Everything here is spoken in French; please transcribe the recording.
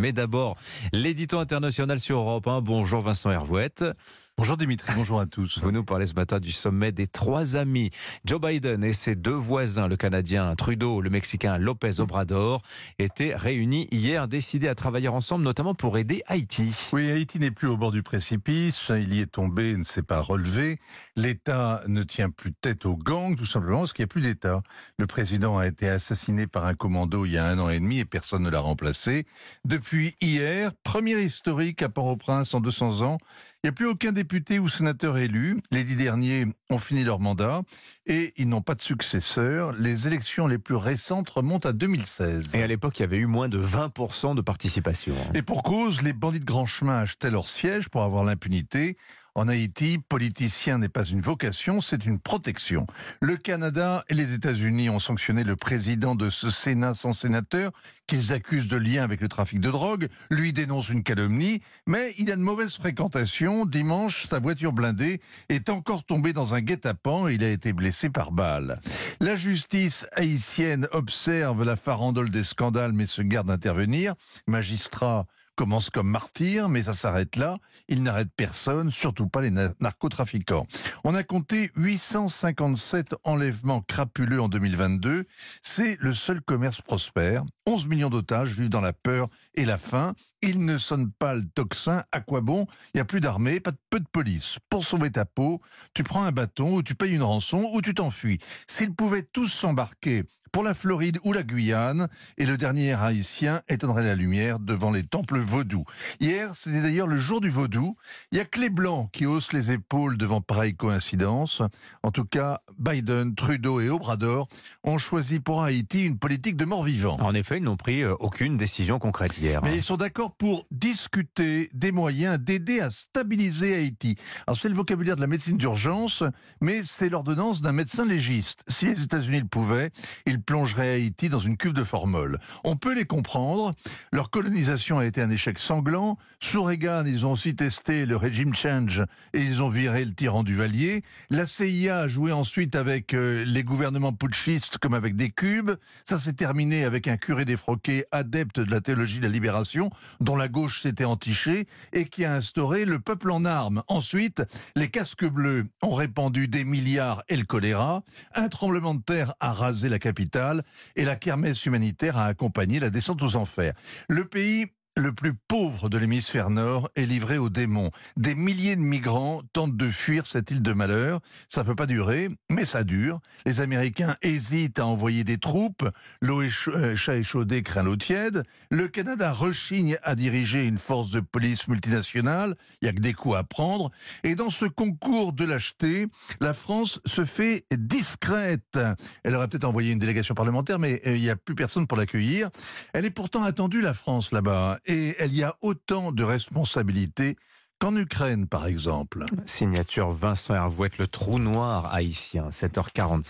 Mais d'abord, l'édito international sur Europe 1. Bonjour Vincent Hervouette. Bonjour Dimitri, bonjour à tous. Vous nous parlez ce matin du sommet des trois amis. Joe Biden et ses deux voisins, le Canadien Trudeau, le Mexicain Lopez Obrador, étaient réunis hier, décidés à travailler ensemble, notamment pour aider Haïti. Oui, Haïti n'est plus au bord du précipice, il y est tombé, ne s'est pas relevé. L'État ne tient plus tête aux gangs, tout simplement parce qu'il n'y a plus d'État. Le président a été assassiné par un commando il y a un an et demi et personne ne l'a remplacé. Depuis hier, premier historique à Port-au-Prince en 200 ans, il n'y a plus aucun député ou sénateur élu. Les dix derniers ont fini leur mandat et ils n'ont pas de successeur. Les élections les plus récentes remontent à 2016. Et à l'époque, il y avait eu moins de 20% de participation. Et pour cause, les bandits de grand chemin achetaient leur siège pour avoir l'impunité. En Haïti, politicien n'est pas une vocation, c'est une protection. Le Canada et les États-Unis ont sanctionné le président de ce Sénat sans sénateur qu'ils accusent de lien avec le trafic de drogue. Lui dénonce une calomnie, mais il a de mauvaises fréquentations. Dimanche, sa voiture blindée est encore tombée dans un guet-apens et il a été blessé par balle. La justice haïtienne observe la farandole des scandales mais se garde d'intervenir. Magistrat commence comme martyr, mais ça s'arrête là. Il n'arrête personne, surtout pas les narcotrafiquants. On a compté 857 enlèvements crapuleux en 2022. C'est le seul commerce prospère. 11 millions d'otages vivent dans la peur et la faim. Ils ne sonnent pas le tocsin. À quoi bon? Il n'y a plus d'armée, pas de peu de police. Pour sauver ta peau, tu prends un bâton ou tu payes une rançon ou tu t'enfuis. S'ils pouvaient tous s'embarquer pour la Floride ou la Guyane, et le dernier haïtien éteindrait la lumière devant les temples vaudous. Hier, c'était d'ailleurs le jour du vaudou. Il y a que les Blancs qui haussent les épaules devant pareille coïncidence. En tout cas, Biden, Trudeau et Obrador ont choisi pour Haïti une politique de mort-vivant. En effet, ils n'ont pris euh, aucune décision concrète hier. Mais ils sont d'accord pour discuter des moyens d'aider à stabiliser Haïti. Alors c'est le vocabulaire de la médecine d'urgence, mais c'est l'ordonnance d'un médecin légiste. Si les États-Unis le pouvaient, ils plongerait Haïti dans une cuve de formol. On peut les comprendre. Leur colonisation a été un échec sanglant. Sous Reagan, ils ont aussi testé le régime change et ils ont viré le tyran du Valier. La CIA a joué ensuite avec euh, les gouvernements putschistes comme avec des cubes. Ça s'est terminé avec un curé défroqué adepte de la théologie de la libération dont la gauche s'était entichée et qui a instauré le peuple en armes. Ensuite, les casques bleus ont répandu des milliards et le choléra. Un tremblement de terre a rasé la capitale et la kermesse humanitaire a accompagné la descente aux enfers. Le pays le plus pauvre de l'hémisphère nord est livré aux démons. Des milliers de migrants tentent de fuir cette île de malheur. Ça peut pas durer, mais ça dure. Les Américains hésitent à envoyer des troupes. L'eau euh, chat échaudé craint l'eau tiède. Le Canada rechigne à diriger une force de police multinationale. Il y a que des coups à prendre. Et dans ce concours de lâcheté, la France se fait discrète. Elle aurait peut-être envoyé une délégation parlementaire, mais euh, il n'y a plus personne pour l'accueillir. Elle est pourtant attendue, la France, là-bas et elle y a autant de responsabilités qu'en Ukraine, par exemple. Signature Vincent Hervouette, le trou noir haïtien, 7h45.